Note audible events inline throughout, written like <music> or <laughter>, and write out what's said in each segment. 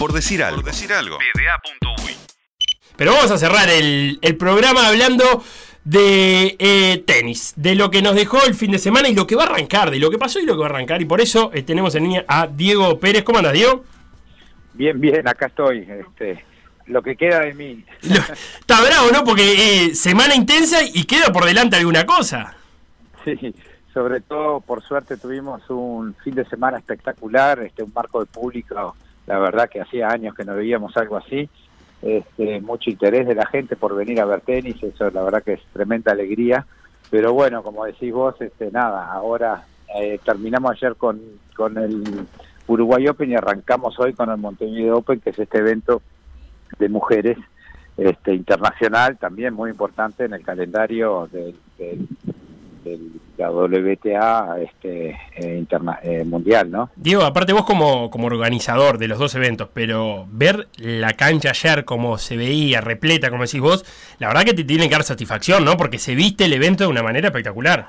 Por decir algo. Por decir algo. Pero vamos a cerrar el, el programa hablando de eh, tenis, de lo que nos dejó el fin de semana y lo que va a arrancar, de lo que pasó y lo que va a arrancar. Y por eso eh, tenemos en línea a Diego Pérez. ¿Cómo andas, Diego? Bien, bien, acá estoy. Este, lo que queda de mí. está bravo, ¿no? Porque eh, semana intensa y queda por delante alguna cosa. Sí, sobre todo, por suerte, tuvimos un fin de semana espectacular, este, un marco de público. La verdad que hacía años que no veíamos algo así este, mucho interés de la gente por venir a ver tenis, eso la verdad que es tremenda alegría, pero bueno, como decís vos, este, nada, ahora eh, terminamos ayer con, con el Uruguay Open y arrancamos hoy con el Montevideo Open, que es este evento de mujeres este, internacional, también muy importante en el calendario del, de la WTA este, eh, interna, eh, mundial, ¿no? Diego, aparte vos como, como organizador de los dos eventos, pero ver la cancha ayer como se veía, repleta, como decís vos, la verdad que te tiene que dar satisfacción, ¿no? Porque se viste el evento de una manera espectacular.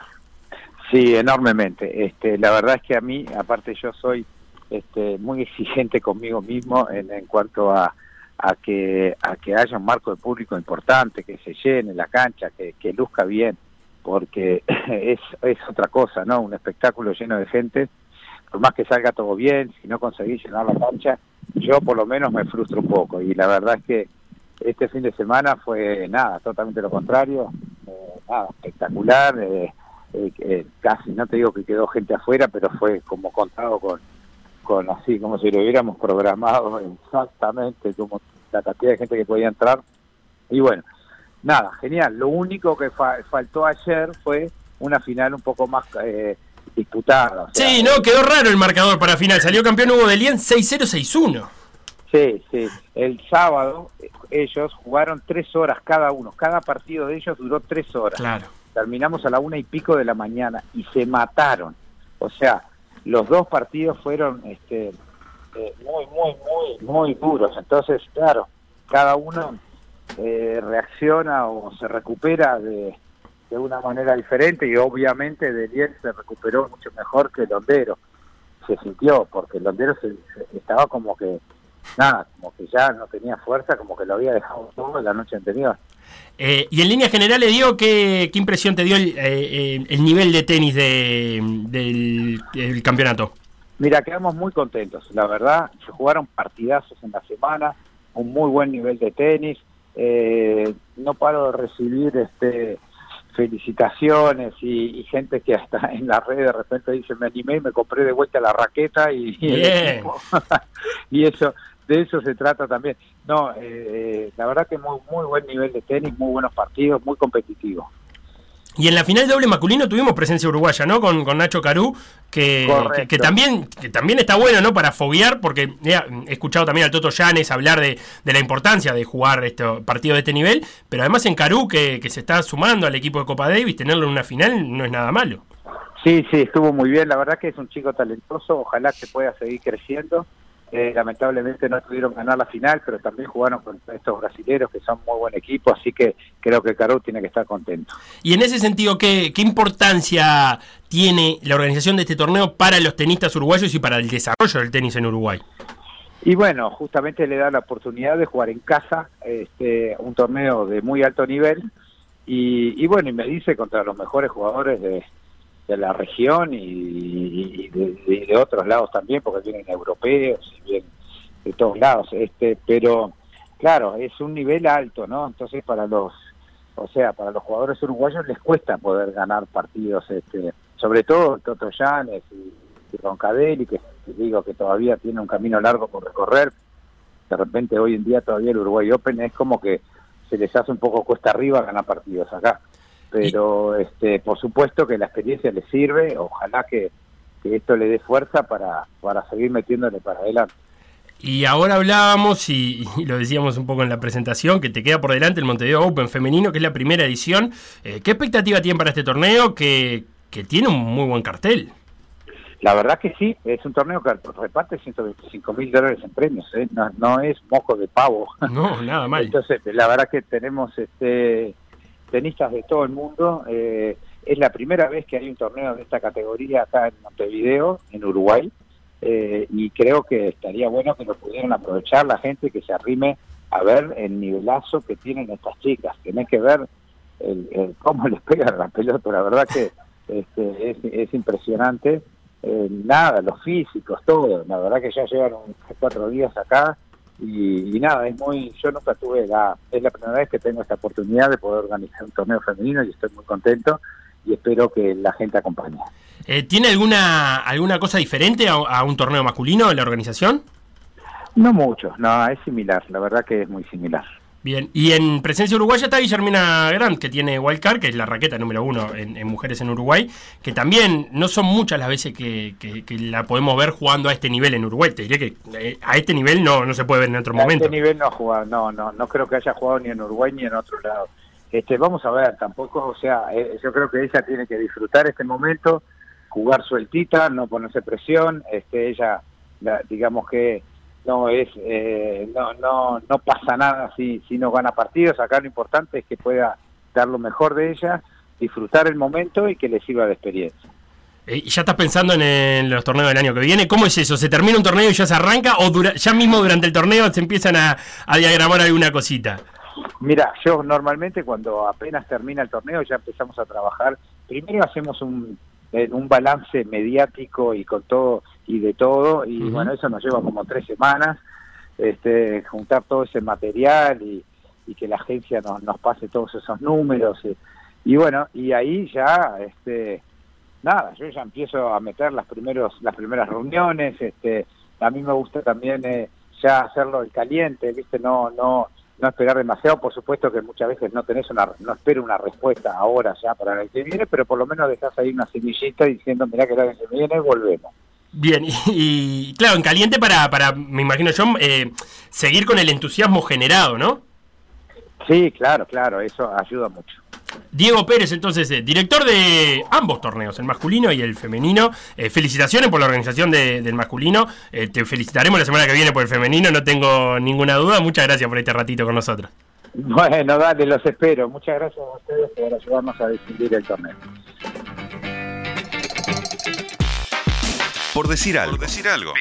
Sí, enormemente. Este, la verdad es que a mí, aparte yo soy este, muy exigente conmigo mismo en, en cuanto a, a que a que haya un marco de público importante, que se llene la cancha, que, que luzca bien porque <laughs> es, es otra cosa, ¿no? Un espectáculo lleno de gente, por más que salga todo bien, si no conseguís llenar la cancha, yo por lo menos me frustro un poco. Y la verdad es que este fin de semana fue nada, totalmente lo contrario, eh, nada, espectacular, eh, eh, casi, no te digo que quedó gente afuera, pero fue como contado con, con así, como si lo hubiéramos programado <laughs> exactamente, como la cantidad de gente que podía entrar. Y bueno, nada, genial. Lo único que faltó ayer fue una final un poco más eh, disputada. sí, no, quedó raro el marcador para final. Salió campeón Hugo de Lien 6-0-6-1. Sí, sí. El sábado ellos jugaron tres horas cada uno. Cada partido de ellos duró tres horas. Claro. Terminamos a la una y pico de la mañana y se mataron. O sea, los dos partidos fueron este, eh, muy, muy, muy, muy duros. Entonces, claro, cada uno eh, reacciona o se recupera de, de, una manera diferente y obviamente Delier se recuperó mucho mejor que el Londero. Se sintió, porque el Londero se, estaba como que, nada, como que ya no tenía fuerza, como que lo había dejado todo la noche anterior. Eh, y en línea general, le dio ¿qué, qué impresión te dio el, eh, el nivel de tenis de, del, del campeonato? Mira, quedamos muy contentos, la verdad, se jugaron partidazos en la semana, un muy buen nivel de tenis, eh, no paro de recibir este felicitaciones y, gente que hasta <laughs> en la red de repente dice me animé y me compré de vuelta la raqueta y, <laughs> y, eso de eso se trata también. No eh, la verdad que muy muy buen nivel de tenis muy buenos partidos muy competitivo y en la final doble masculino tuvimos presencia uruguaya, ¿no? Con, con Nacho Carú, que, que, también, que también está bueno, ¿no? Para foguear, porque he escuchado también al Toto Llanes hablar de, de la importancia de jugar este partido de este nivel, pero además en Carú, que, que se está sumando al equipo de Copa Davis, tenerlo en una final no es nada malo. Sí, sí, estuvo muy bien, la verdad que es un chico talentoso, ojalá que pueda seguir creciendo eh, lamentablemente no pudieron ganar la final, pero también jugaron con estos brasileños que son muy buen equipo, así que creo que Caro tiene que estar contento. Y en ese sentido, ¿qué, ¿qué importancia tiene la organización de este torneo para los tenistas uruguayos y para el desarrollo del tenis en Uruguay? Y bueno, justamente le da la oportunidad de jugar en casa este, un torneo de muy alto nivel y, y bueno, y me dice contra los mejores jugadores de, de la región y, de, otros lados también, porque vienen europeos y vienen de todos lados. Este, pero claro, es un nivel alto, ¿no? Entonces para los, o sea, para los jugadores uruguayos les cuesta poder ganar partidos, este, sobre todo Toto Llanes y, Roncadeli, que digo que todavía tiene un camino largo por recorrer. De repente hoy en día todavía el Uruguay Open es como que se les hace un poco cuesta arriba ganar partidos acá pero este, por supuesto que la experiencia le sirve, ojalá que, esto le dé fuerza para, para seguir metiéndole para adelante. Y ahora hablábamos, y, lo decíamos un poco en la presentación, que te queda por delante el Montevideo Open femenino, que es la primera edición. Eh, ¿Qué expectativa tienen para este torneo que, que tiene un muy buen cartel? La verdad que sí, es un torneo que reparte 125 mil dólares en premios, ¿eh? no, no es mojo de pavo. No, nada mal. <laughs> Entonces, la verdad que tenemos este tenistas de todo el mundo. Eh, es la primera vez que hay un torneo de esta categoría acá en Montevideo, en Uruguay. eh, y creo que estaría bueno que lo pudieran aprovechar la gente que se arrime a ver el nivelazo que tienen estas chicas. Tienen que ver el, cómo <laughs> les pegan la pelota, la verdad que este, es, impresionante. Eh, nada, los físicos, todo. La verdad que ya llevan cuatro días acá y, nada, es muy. Yo nunca tuve la. Es la primera vez que tengo esta oportunidad de poder organizar un torneo femenino y estoy muy contento y espero que la gente acompañe. Eh, ¿Tiene alguna alguna cosa diferente a, un torneo masculino en la organización? No mucho, no, es similar, la verdad que es muy similar. Bien, y en presencia uruguaya está Guillermina Grant, que tiene Wildcard, que es la raqueta número uno en, mujeres en Uruguay, que también no son muchas las veces que, la podemos ver jugando a este nivel en Uruguay. Te diría que eh, a este nivel no, no se puede ver en otro momento. A este nivel no ha jugado, no, no, no creo que haya jugado ni en Uruguay ni en otro lado. Este, vamos a ver, tampoco, o sea, eh, yo creo que ella tiene que disfrutar este momento, jugar sueltita, no ponerse presión, este, ella, digamos que no es, eh, no, no, no pasa nada si, si no gana partidos, acá lo importante es que pueda dar lo mejor de ella, disfrutar el momento y que le sirva de experiencia. Eh, ¿Ya estás pensando en, los torneos del año que viene? ¿Cómo es eso? ¿Se termina un torneo y ya se arranca o ya mismo durante el torneo se empiezan a, a diagramar alguna cosita? Mira, yo normalmente cuando apenas termina el torneo ya empezamos a trabajar. Primero hacemos un, un balance mediático y con todo y de todo y bueno eso nos lleva como tres semanas este juntar todo ese material y, que la agencia nos, nos pase todos esos números y, bueno y ahí ya este nada yo ya empiezo a meter las primeros las primeras reuniones este a mí me gusta también eh, ya hacerlo el caliente viste no no no esperar demasiado, por supuesto que muchas veces no tenés una, no espero una respuesta ahora ya para el año que viene, pero por lo menos dejas ahí una semillita diciendo, mira que el año que viene volvemos. Bien, <laughs> y, claro, en caliente para, para me imagino yo, eh, seguir con el entusiasmo generado, ¿no? Sí, claro, claro, eso ayuda mucho. Diego Pérez, entonces, eh, director de ambos torneos, el masculino y el femenino. Eh, felicitaciones por la organización del masculino. Eh, te felicitaremos la semana que viene por el femenino, no tengo ninguna duda. Muchas gracias por este ratito con nosotros. Bueno, dale, los espero. Muchas gracias a ustedes por ayudarnos a distinguir el torneo. Por decir algo. Por decir algo.